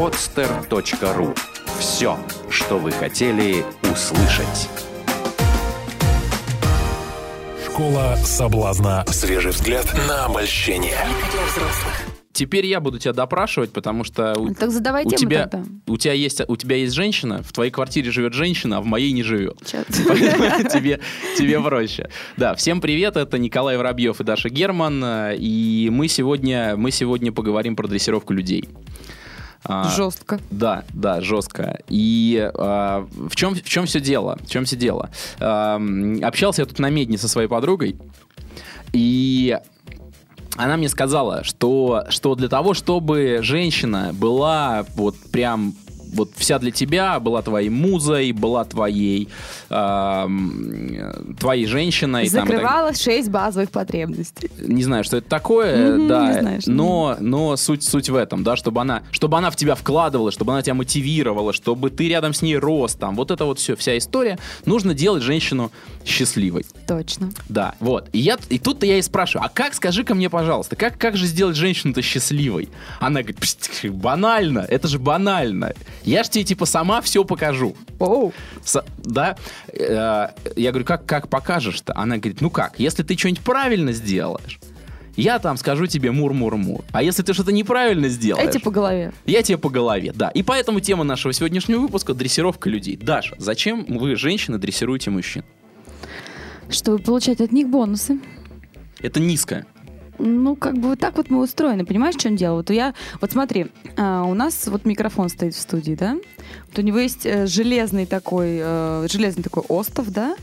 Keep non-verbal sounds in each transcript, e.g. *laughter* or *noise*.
podster.ru. Все, что вы хотели услышать. Школа соблазна. Свежий взгляд на обольщение. Теперь я буду тебя допрашивать, потому что у, Так задавай у тебя, тогда. у, тебя есть, у тебя есть женщина, в твоей квартире живет женщина, а в моей не живет. *laughs* Тебе, тебе проще. Да, всем привет, это Николай Воробьев и Даша Герман, э, и мы сегодня, мы сегодня поговорим про дрессировку людей. А, Жестко. Да, да, жестко. И а, в чем в чем все дело? В чем все дело? Ам, общался я тут на медне со своей подругой, и она мне сказала, что что для того, чтобы женщина была вот прям вот вся для тебя, была твоей музой, была твоей ам, твоей женщиной. там, так Закрывала шесть базовых потребностей. не знаю, что это такое, Мгм, да, не знаешь, но, но суть, суть в этом, да, чтобы она, чтобы она в тебя вкладывала, чтобы она тебя мотивировала, чтобы ты рядом с ней рос, там, вот это вот все, вся история, нужно делать женщину счастливой, Точно. да, вот, и, я, и тут-то я и спрашиваю, а как, скажи-ка мне, пожалуйста, как, как же сделать женщину-то счастливой? Она говорит, «Пст, банально, это же банально, я ж тебе, типа, сама все покажу, Оу. С- да, Э, я говорю, как, как покажешь-то? Она говорит, ну как, если ты что-нибудь правильно сделаешь, я там скажу тебе мур-мур-мур. А если ты что-то неправильно сделаешь, Эти по голове. я тебе по голове, да. И поэтому тема нашего сегодняшнего выпуска – дрессировка людей. Даша, зачем вы, женщины, дрессируете мужчин? Чтобы получать от них бонусы. Это низко. Ну, как бы вот так вот мы устроены. Понимаешь, в чем дело? Вот я, вот смотри, а, у нас вот микрофон стоит в студии, да? Вот у него есть э, железный такой, э, железный такой остов, да?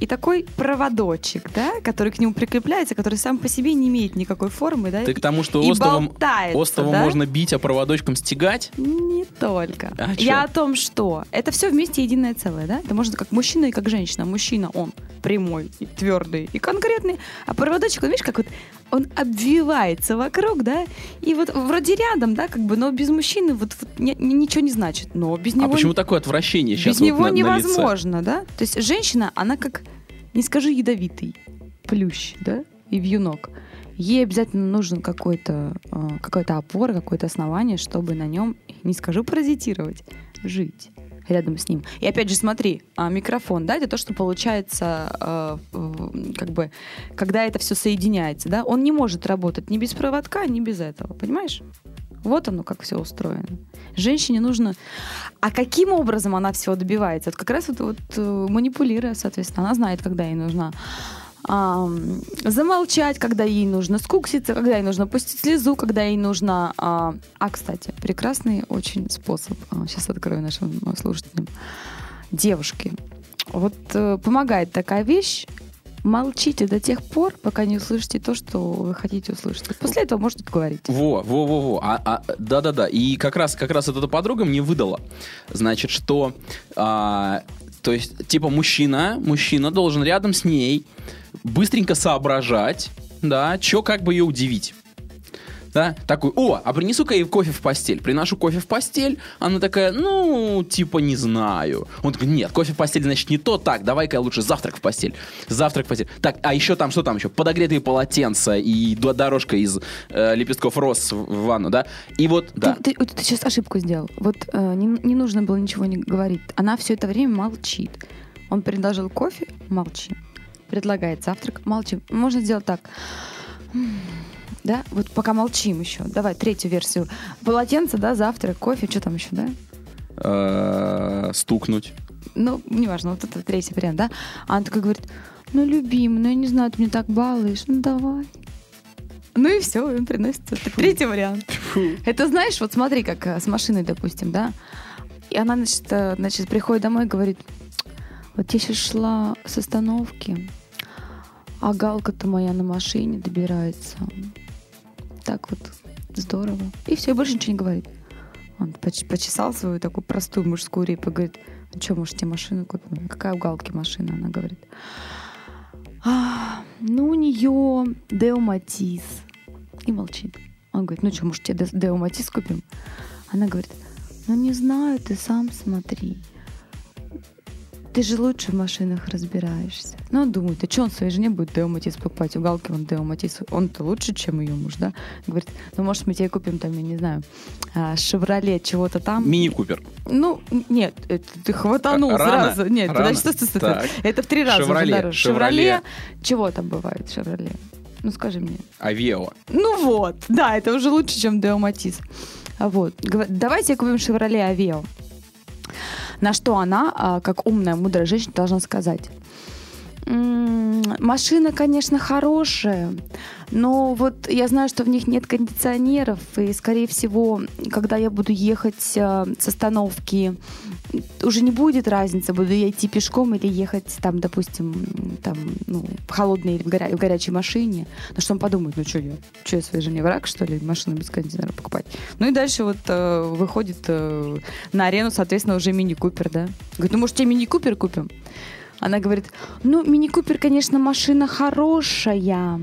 И такой проводочек, да, который к нему прикрепляется, который сам по себе не имеет никакой формы, да? Ты к тому, что и остовом, болтается, остовом да? можно бить, а проводочком стегать? Не только. А чё? Я о том, что это все вместе единое целое, да? Это можно как мужчина и как женщина. Мужчина, он прямой, и твердый и конкретный, а проводочек, он, видишь, как вот он обвивается вокруг, да? И вот вроде рядом, да, как бы, но без мужчины вот, вот ни- ни- ничего не значит. Но без него, а почему такое отвращение сейчас без него вот на- на лице? невозможно, да? То есть женщина, она как, не скажи ядовитый плющ, да, и вьюнок. Ей обязательно нужен какой-то э, какая-то опора, какое-то основание, чтобы на нем, не скажу паразитировать, жить рядом с ним. И опять же, смотри, а, микрофон, да, это то, что получается, в- как бы, когда это все соединяется, да, он не может работать ни без проводка, ни без этого, понимаешь? Вот оно, как все устроено. Женщине нужно... А каким образом она всего добивается? Вот как раз вот, вот э, манипулируя, соответственно, она знает, когда ей нужно ам, замолчать, когда ей нужно скукситься, когда ей нужно пустить слезу, когда ей нужно... а, а, кстати, прекрасный очень способ. сейчас открою нашим э, слушателям. Девушки, вот э, помогает такая вещь. Молчите до тех пор, пока не услышите то, что вы хотите услышать. После этого можете говорить. Во, во, во, во. А, а, да-да-да. И как раз, как раз эта подруга мне выдала. Значит, что, а, то есть, типа, мужчина, мужчина должен рядом с ней быстренько соображать, да, что как бы ее удивить. Да, такой, о, а принесу-ка ей кофе в постель. Приношу кофе в постель, она такая, ну, типа, не знаю. Он такой, нет, кофе в постель, значит, не то, так, давай-ка я лучше завтрак в постель. Завтрак в постель. Так, а еще там, что там еще? Подогретые полотенца и до- дорожка из э, лепестков роз в ванну, да? И вот, да. Ты, ты- сейчас ошибку сделал. Вот э, не, не нужно было ничего не говорить. Она все это время молчит. Он предложил кофе, молчи. Предлагает завтрак, молчи. Можно сделать так. Да, вот пока молчим еще. Давай третью версию. Полотенце, да, завтрак, кофе, что там еще, да? Э, стукнуть. Ну, неважно, вот это третий вариант, да? А она такая говорит, ну, любимый, ну, я не знаю, ты меня так балуешь, ну, давай. Ну и все, он приносит это третий вариант. Это знаешь, вот смотри, как э, с машиной, допустим, да? И она, значит, э, значит, приходит домой и говорит, вот я сейчас шла с остановки, а галка-то моя на машине добирается. Так вот здорово. И все, больше ничего не говорит. Он поч- почесал свою такую простую мужскую репу и говорит, ну что, может, тебе машину купим? Какая у галки машина? Она говорит, «А, ну, у нее Део Матис. И молчит. Он говорит, ну что, может, тебе Де- Део Матис купим? Она говорит, ну не знаю, ты сам смотри. Ты же лучше в машинах разбираешься. Ну, думает, а что он своей жене будет Део Матис покупать? У Галки он Део Матис, он-то лучше, чем ее муж, да? Говорит, ну, может, мы тебе купим там, я не знаю, а, Шевроле чего-то там. Мини-купер. Ну, нет, это ты хватанул Рано, сразу. Нет, рано. подожди, стой, стой, стой. Это в три раза уже Шевроле, дороже. Шевроле. Чего там бывает, Шевроле? Ну, скажи мне. Авео. Ну вот, да, это уже лучше, чем Део Матис. А Вот. Давайте купим Шевроле Авео. На что она, а, как умная, мудрая женщина, должна сказать. «М, Машина, конечно, хорошая, но вот я знаю, что в них нет кондиционеров, и, скорее всего, когда я буду ехать а, с остановки, уже не будет разницы, буду я идти пешком или ехать там, допустим, там, ну, в холодной или в, горя- в горячей машине. Ну, что он подумает, ну, что я, что я своей жене враг, что ли, машину без кондиционера покупать? Ну, и дальше вот э, выходит э, на арену, соответственно, уже мини-купер, да? Говорит, ну, может, тебе мини-купер купим? Она говорит, ну, мини-купер, конечно, машина хорошая.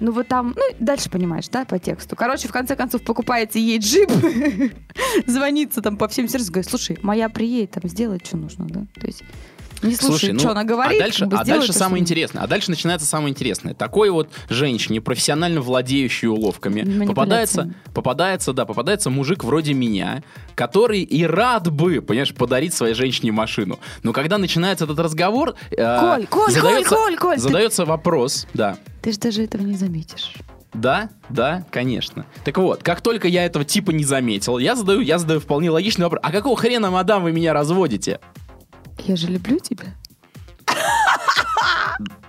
Ну, вот там, ну, дальше понимаешь, да, по тексту. Короче, в конце концов, покупаете ей джип, *laughs* звонится там по всем сервисам, говорит, слушай, моя приедет, там, сделает, что нужно, да? То есть не слушай, ну, что она говорит, а дальше, а дальше самое интересное. А дальше начинается самое интересное. Такой вот женщине, профессионально владеющей уловками, попадается, попадается, да, попадается мужик вроде меня, который и рад бы, понимаешь, подарить своей женщине машину. Но когда начинается этот разговор, э, Коль, Коль, задается, Коль, Коль, Коль, ты- задается вопрос, да. Ты же даже этого не заметишь. Да, да, конечно. Так вот, как только я этого типа не заметил, я задаю, я задаю вполне логичный вопрос. А какого хрена, мадам, вы меня разводите? Я же люблю тебя.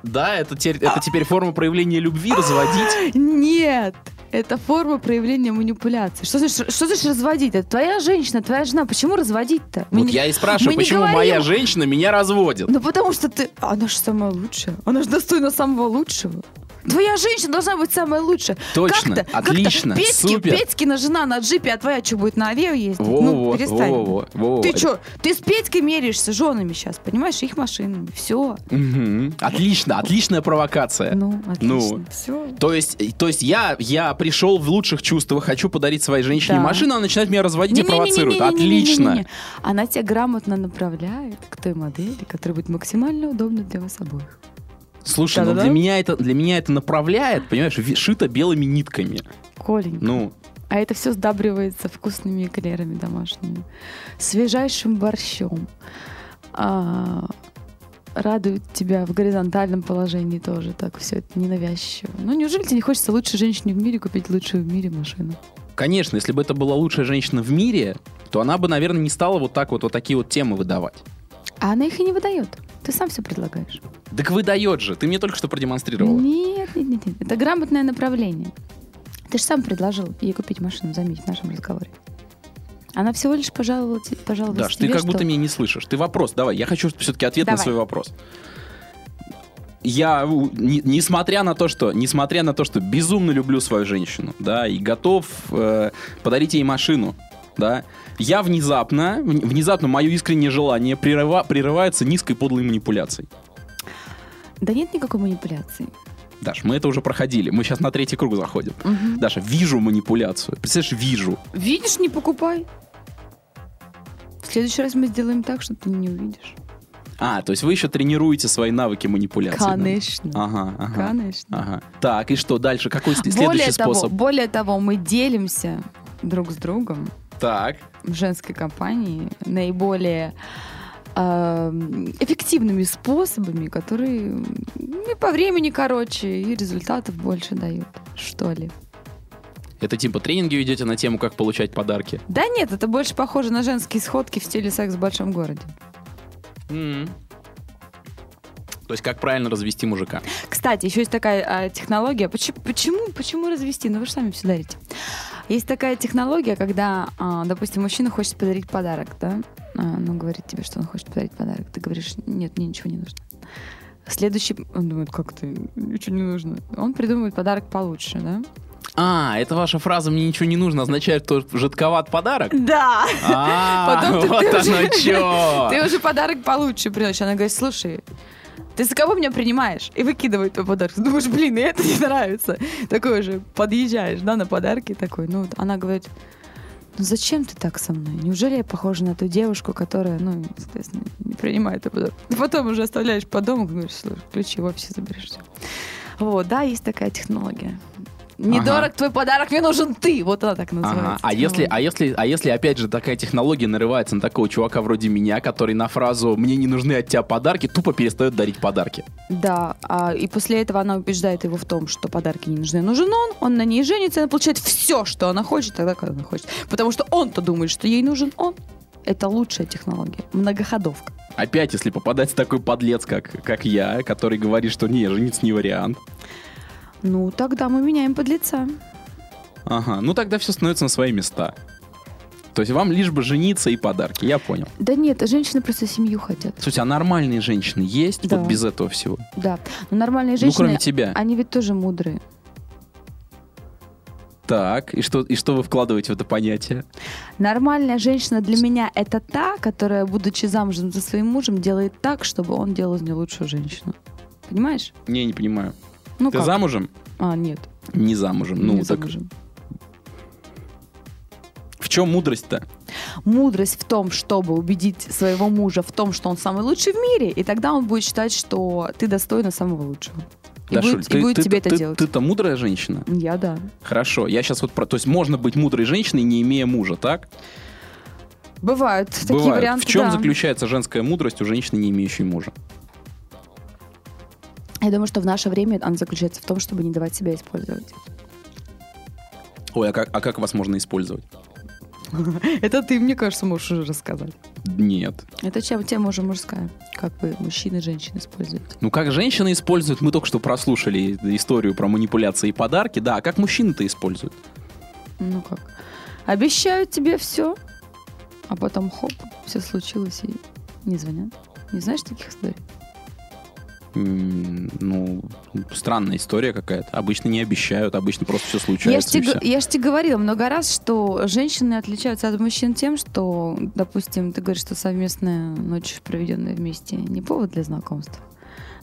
Да, это теперь, это теперь форма проявления любви, разводить. Нет, это форма проявления манипуляции. Что значит, что значит разводить? Это твоя женщина, твоя жена. Почему разводить-то? Мы Вот не- я и спрашиваю, почему говорим- моя женщина меня разводит? Ну потому что ты... Она же самая лучшая. Она же достойна самого лучшего. Твоя женщина должна быть самая лучшая. Точно, как-то, отлично, как Петьки, супер. Петькина жена на джипе, а твоя что будет на авео ездить? Во, ну, во, перестань. Во, во, во, ты что, ты с Петькой меряешься женами сейчас, понимаешь, их машинами, все. Угу. Отлично, отличная провокация. Ну, ну. отлично, ну. все. То есть, э, то есть я, я пришел в лучших чувствах, хочу подарить своей женщине да. машину, она начинает меня разводить и провоцирует. Отлично. Она тебя грамотно направляет к той модели, которая будет максимально удобна для вас обоих. Слушай, ну Да-да-да. для меня это для меня это направляет, понимаешь, шито белыми нитками. Коленька. Ну, А это все сдабривается вкусными эклерами домашними, свежайшим борщом. А, радует тебя в горизонтальном положении тоже так все это ненавязчиво. Ну неужели тебе не хочется лучшей женщине в мире купить лучшую в мире машину? конечно, если бы это была лучшая женщина в мире, то она бы, наверное, не стала вот так вот вот такие вот темы выдавать. А она их и не выдает. Ты сам все предлагаешь. Так выдает же, ты мне только что продемонстрировала. Нет, нет, нет, нет. Это грамотное направление. Ты же сам предложил ей купить машину, заметь, в нашем разговоре. Она всего лишь пожаловала, пожаловалась Даш, ты тебе, как что- будто меня не слышишь. Ты вопрос давай. Я хочу все-таки ответ на Давай. свой вопрос. Я, не- несмотря на то, что, несмотря на то, что безумно люблю свою женщину, да, и готов э, подарить ей машину, да, я внезапно, вн- внезапно мое искреннее желание прерыва- прерывается низкой подлой манипуляцией. Да нет никакой манипуляции. Даш, мы это уже проходили. Мы сейчас на третий круг заходим. Мгм. Даша, вижу манипуляцию. Представляешь, вижу. Видишь, не покупай. В следующий раз мы сделаем так, что ты не увидишь. А, то есть вы еще тренируете свои навыки манипуляции. да? Конечно. Ага, ага. Конечно. Ага. Так, и что дальше? Какой Более следующий того, способ? более того, мы делимся друг с другом Так. в женской компании наиболее эм, эффективными способами, которые и по времени короче, и результатов больше дают, что ли. Это типа тренинги ведете на тему, как получать подарки. Да нет, это больше похоже на женские сходки в стиле секс в большом городе. М. То есть как правильно развести мужика. Кстати, еще есть такая а, технология. Почему, почему, почему развести? Ну вы же сами все дарите. Есть такая технология, когда, а, допустим, мужчина хочет подарить подарок, да? А, ну, говорит тебе, что он хочет подарить подарок. Ты говоришь, нет, мне ничего не нужно. Следующий, он думает, как ты, ничего не нужно. Он придумывает подарок получше, да? А, это ваша фраза «мне ничего не нужно» означает, что жидковат подарок? Да! А, вот оно чё. *laughs* Ты уже подарок получше приносишь. Она говорит, слушай, ты за кого меня принимаешь? И выкидывает твой подарок. Думаешь, блин, мне это не нравится. Такой уже подъезжаешь, да, на подарки такой. Ну, она говорит, Ну зачем ты так со мной? Неужели я похожа на ту девушку, которая, ну, соответственно, не принимает это подарок? Ты потом уже оставляешь по дому, говоришь, слушай, ключи в офисе заберешь. Вот, да, есть такая технология. Недорог твой подарок, мне нужен ты. Вот она так называется. Ага. А если, а если, а если опять же такая технология нарывается на такого чувака вроде меня, который на фразу "мне не нужны от тебя подарки" тупо перестает дарить подарки. Да, а, и после этого она убеждает его в том, что подарки не нужны. Нужен он, он на ней женится, она получает все, что она хочет, тогда, когда она хочет. Потому что он-то думает, что ей нужен он. Это лучшая технология. Многоходовка. Опять, если попадать такой подлец, как, как я, который говорит, что не, жениться не вариант. Ну, тогда мы меняем подлеца. Ага, ну тогда все становится на свои места. То есть вам лишь бы жениться и подарки, я понял. Да нет, женщины просто семью хотят. Слушайте, а нормальные женщины есть Да. вот без этого всего? Да. Но нормальные Ну, женщины, кроме тебя. они ведь тоже мудрые. Так, и что, и что вы вкладываете в это понятие? Нормальная женщина для меня это та, которая, будучи замужем за своим мужем, делает так, чтобы он делал из нее лучшую женщину. Понимаешь? Не, не понимаю. Ну Ты как? замужем? А, нет. Не замужем. Ну, не так замужем. в чем мудрость-то? Мудрость в том, чтобы убедить своего мужа в том, что он самый лучший в мире, и тогда он будет считать, что ты достойна самого лучшего. И Дашуль, будет, и будет ты, тебе ты, это делать. Ты-то мудрая женщина? Я да. Хорошо, я сейчас вот про... То есть можно быть мудрой женщиной, не имея мужа, так? Бывают такие Бывает. варианты. В чем да. заключается женская мудрость у женщины, не имеющей мужа? Я думаю, что в наше время она заключается в том, чтобы не давать себя использовать. Ой, а как, а как вас можно использовать? *laughs* Это ты, мне кажется, можешь уже рассказать. Нет. Это чем тема уже мужская. Как вы мужчины и женщины используют. Ну, как женщины используют, мы только что прослушали историю про манипуляции и подарки, да, а как мужчины-то используют? Ну как? Обещают тебе все, а потом хоп, все случилось и не звонят. Не знаешь таких историй? Ну, странная история какая-то. Обычно не обещают, обычно просто все Я случается. тебе, я ж тебе говорила много раз, что женщины отличаются от мужчин тем, что, допустим, ты говоришь, что совместная ночь, проведенная вместе, не повод для знакомства.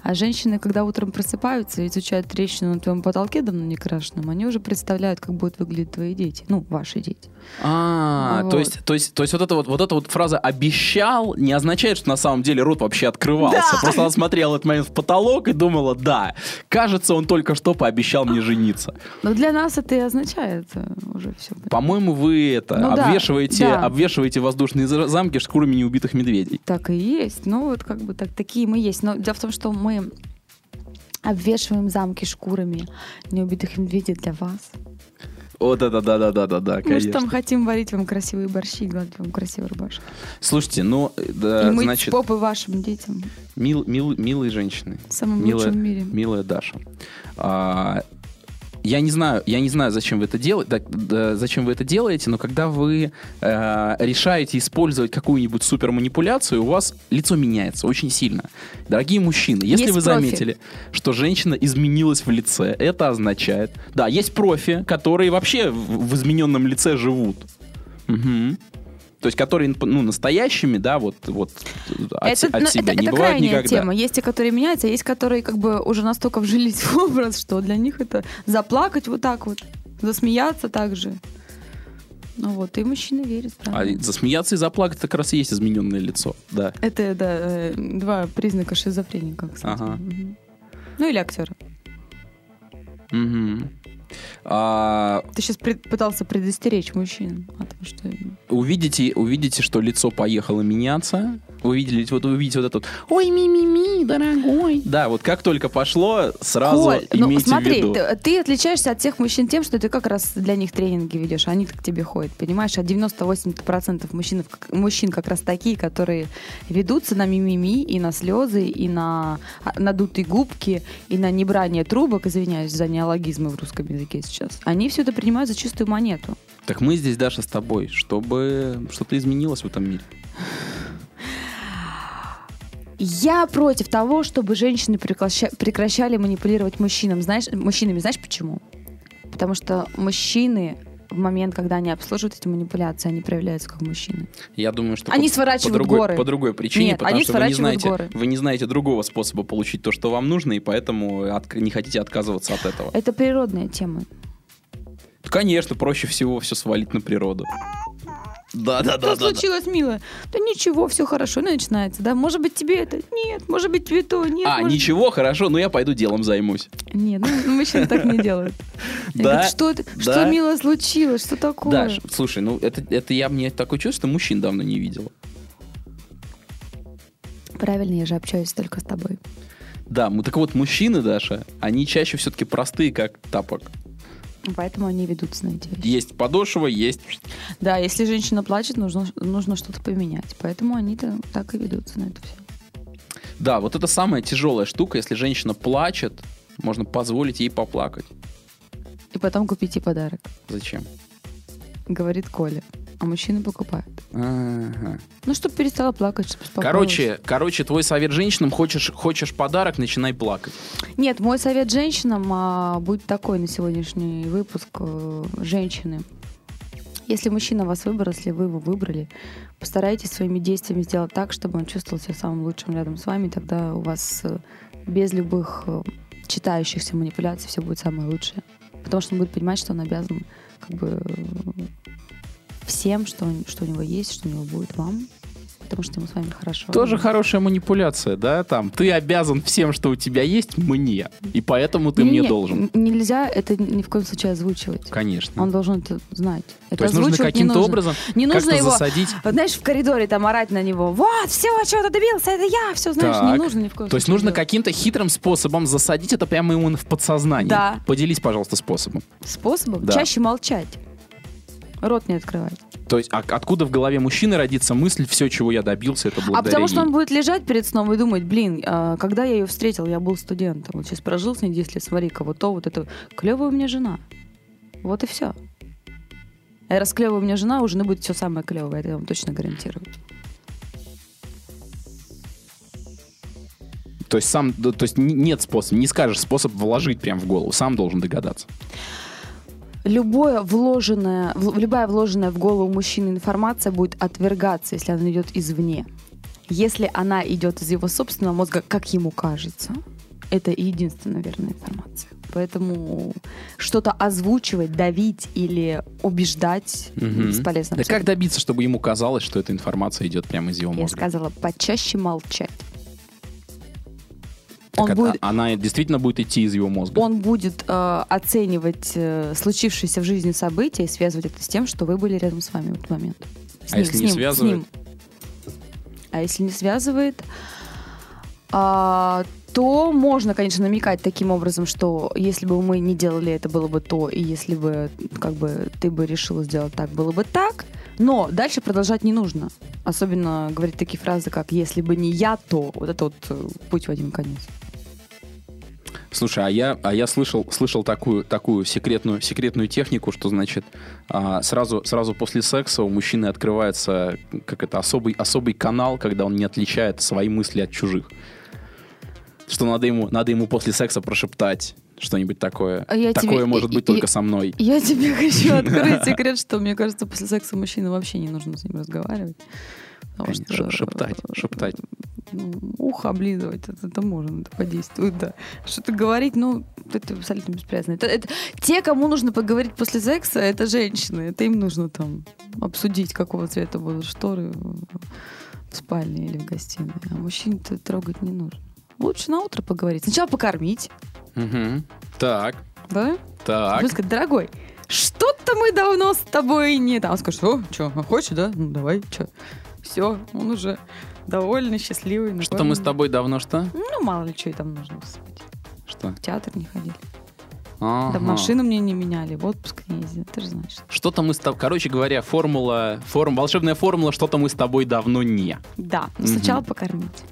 А женщины, когда утром просыпаются и изучают трещину на твоем потолке давно не крашенном, они уже представляют, как будут выглядеть твои дети. Ну, ваши дети. А, Вот. то есть, то есть, то есть вот эта вот, вот эта вот фраза «обещал» не означает, что на самом деле рот вообще открывался. Да. Просто она смотрела этот момент в потолок и думала, да, кажется, он только что пообещал мне жениться. Но для нас это и означает э, уже все. По-моему, вы это Ну обвешиваете, да. обвешиваете воздушные за- замки шкурами неубитых медведей. Так и есть. Ну, вот как бы так, такие мы есть. Но дело в том, что мы обвешиваем замки шкурами неубитых медведей для вас. Вот это да-да-да-да-да, Мы же там хотим варить вам красивые борщи и гладить вам красивый рубашек. Слушайте, ну, да, и значит, попы вашим детям. мил- мил- милые женщины. В самом Милая, лучшем мире. милая Даша. А, я не знаю, я не знаю, зачем вы это делаете, зачем вы это делаете, но когда вы э, решаете использовать какую-нибудь суперманипуляцию, у вас лицо меняется очень сильно. Дорогие мужчины, если Есть вы профи. заметили, что женщина изменилась в лице, это означает, да, есть профи, которые вообще в, в измененном лице живут. Мгм. То есть, которые, ну, настоящими, да, вот, вот от, это, от ну, себя это, не это бывает никогда. тема. Есть те, которые меняются, а есть которые как бы уже настолько вжились в образ, что для них это заплакать вот так вот, засмеяться так же. Ну вот, и мужчины верят. да. А засмеяться и заплакать это как раз и есть измененное лицо, да. Это, да, э, два признака шизофреника, кстати. Ага. Мгм. Ну или актера. Мгм. А, Ты сейчас пытался предостеречь мужчин о том, что... увидите, увидите, что лицо поехало меняться. Вы видели, вот вы видите вот это вот «Ой, ми-ми-ми, дорогой». Да, вот как только пошло, сразу Коль, ну имейте в смотри, виду. ты, ты отличаешься от всех мужчин тем, что ты как раз для них тренинги ведешь, они к тебе ходят, понимаешь? А 98% мужчин, мужчин как раз такие, которые ведутся на мимими и на слезы, и на а, надутые губки, и на небрание трубок, извиняюсь за неологизмы в русском языке сейчас. Они все это принимают за чистую монету. Так мы здесь, Даша, с тобой, чтобы что-то изменилось в этом мире. Я против того, чтобы женщины прекраща- прекращали манипулировать мужчинам. Знаешь, мужчинами. Знаешь почему? Потому что мужчины в момент, когда они обслуживают эти манипуляции, они проявляются как мужчины. Я думаю, что Они по, сворачивают по другой, горы. по другой причине, Нет, потому они что вы не, знаете, горы. вы не знаете другого способа получить то, что вам нужно, и поэтому от- не хотите отказываться от этого. Это природная тема. Конечно, проще всего все свалить на природу. Да, да, Что случилось, милая? Да ничего, все хорошо, ну, начинается, да? Может быть, тебе это? Нет. Может быть, тебе то? Нет. А, может- ничего, хорошо, ну я пойду делом займусь. Нет, ну, ну, мужчины так не делают. *laughs* Да, Что, это- да. что, мило, случилось? Что такое? Даш, слушай, ну это, это я мне такое чувство, мужчин давно не видела. Правильно, я же общаюсь только с тобой. Да, мы так вот, мужчины, Даша, они чаще все-таки простые, как тапок. Поэтому они ведутся на эти вещи. Есть подошва, есть... Да, если женщина плачет, нужно, нужно что-то поменять. Поэтому они-то так и ведутся на это все. Да, вот это самая тяжелая штука, если женщина плачет, можно позволить ей поплакать. И потом купите подарок. Зачем? Говорит Коля. А мужчины покупают. Ага. Ну, чтобы перестала плакать, чтобы. Короче, короче, твой совет женщинам, хочешь, хочешь подарок, начинай плакать. Нет, мой совет женщинам а, будет такой на сегодняшний выпуск. э, женщины. Если мужчина вас выбрал, если вы его выбрали, постарайтесь своими действиями сделать так, чтобы он чувствовал себя самым лучшим рядом с вами. Тогда у вас э, без любых э, читающихся манипуляций все будет самое лучшее. Потому что он будет понимать, что он обязан как бы всем, что, что у него есть, что у него будет вам. Потому что ему с вами хорошо. Тоже хорошая манипуляция, да? Там, ты обязан всем, что у тебя есть, мне. И поэтому ты мне Не-не, должен. Нельзя это ни в коем случае озвучивать. Конечно. Он должен это знать. Это То есть нужно не каким-то образом Не нужно его, засадить. знаешь, в коридоре там орать на него. Вот, все, чего ты добился, это я. Все, знаешь, не Так. нужно ни в коем То есть случае нужно делать. каким-то хитрым способом засадить это прямо ему в подсознание. Да. Поделись, пожалуйста, способом. Способом? Да. Чаще молчать. Рот не открывать. То есть а- откуда в голове мужчины родится мысль, все, чего я добился, это благодаря А потому что ей». он будет лежать перед сном и думать, блин, а, когда я ее встретил, я был студентом. Вот сейчас прожил с ней 10 лет, смотри-ка, вот то, вот это. Клевая у меня жена. Вот и все. А раз клевая у меня жена, у жены будет все самое клевое, это я вам точно гарантирую. То есть сам, то есть нет способа, не скажешь способ вложить прям в голову, сам должен догадаться. Любое вложенное, в- любая вложенная в голову мужчины информация будет отвергаться, если она идет извне. Если она идет из его собственного мозга, как ему кажется, это единственная верная информация. Поэтому что-то озвучивать, давить или убеждать Мгм. бесполезно. Да как добиться, чтобы ему казалось, что эта информация идет прямо из его Я мозга? сказала, почаще молчать. Так он это- будет, Она действительно будет идти из его мозга. он будет э, оценивать э, случившееся в жизни события и связывать это с тем, что вы были рядом с вами в этот момент. С А если не с связывает? ним. А если не связывает, а, то можно, конечно, намекать таким образом, что если бы мы не делали это, было бы то, и если бы как бы ты бы решила сделать так, было бы так. Но дальше продолжать не нужно. Особенно говорить такие фразы, как «если бы не я, то...» Вот это вот э, путь в один конец. Слушай, а я, а я слышал, слышал такую, такую секретную, секретную технику, что, значит, а, сразу, сразу после секса у мужчины открывается как это, особый, особый канал, когда он не отличает свои мысли от чужих. Что надо ему, надо ему после секса прошептать что-нибудь такое. А я такое тебе- может быть и- только со мной. Я тебе *laughs* хочу открыть секрет, что мне кажется, после секса мужчины вообще не нужно с ним разговаривать. Потому что, шептать, шептать. Ухо облизывать, это, это можно, это подействует, да. Что-то говорить, ну, это абсолютно бесполезно. Это, это- те, кому нужно поговорить после секса, это женщины. Это им нужно там обсудить, какого цвета будут шторы в спальне или в гостиной. А мужчин-то трогать не нужно. Лучше на утро поговорить. Сначала покормить, Мгм. Так, да? так. Будет сказать, дорогой, что-то мы давно с тобой не... Там он скажет, о, что, хочешь, да? Ну, давай, что? Все, он уже довольный, счастливый. Что-то мы с тобой давно что? Ну, мало ли, что и там нужно, господи. Что? В театр не ходили. Ага. Да машину мне не меняли, в отпуск не ездили, ты же знаешь. Что-то мы с тобой... Короче говоря, формула... Форм... Волшебная формула «что-то мы с тобой давно не». Да, но Мгм. сначала покормить.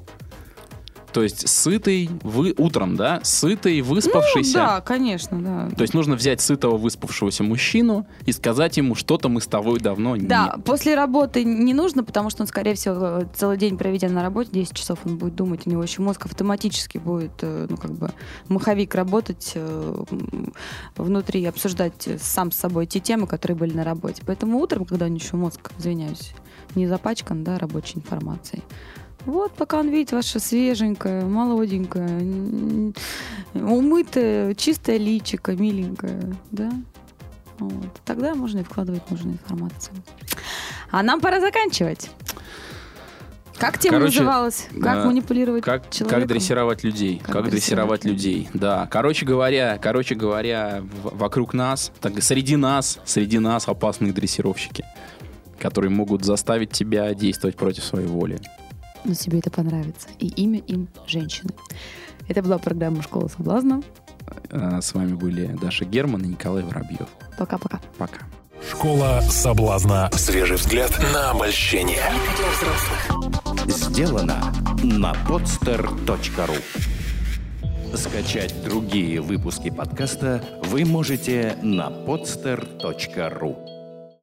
То есть сытый, вы утром, да? Сытый, выспавшийся. Ну, да, конечно, да. То есть нужно взять сытого, выспавшегося мужчину и сказать ему, что-то мы с тобой давно не. Да, после работы не нужно, потому что он, скорее всего, целый день проведя на работе, 10 часов он будет думать, у него еще мозг автоматически будет, э, ну, как бы, маховик работать э, внутри, обсуждать сам с собой те темы, которые были на работе. Поэтому утром, когда у него еще мозг, извиняюсь, не запачкан, да, рабочей информацией, вот, пока он видит ваше свеженькое, молоденькое, м, умытое, чистое личико, миленькое, да, Вот. Тогда можно и вкладывать нужную информацию. А нам пора заканчивать. Как тема Короче, называлась? Как да, манипулировать Как, человеком? как дрессировать людей. Как Как, дрессировать дрессировать людей. Да. Короче говоря, короче говоря, в- вокруг нас, так, среди нас, среди нас опасные дрессировщики, которые могут заставить тебя действовать против своей воли. Но тебе это понравится. И имя им женщины. Это была программа «Школа соблазна». А, С вами были Даша Герман и Николай Воробьев. Пока-пока. Пока. Школа соблазна. Свежий взгляд на обольщение. Сделано на podster.ru Скачать другие выпуски подкаста вы можете на podster.ru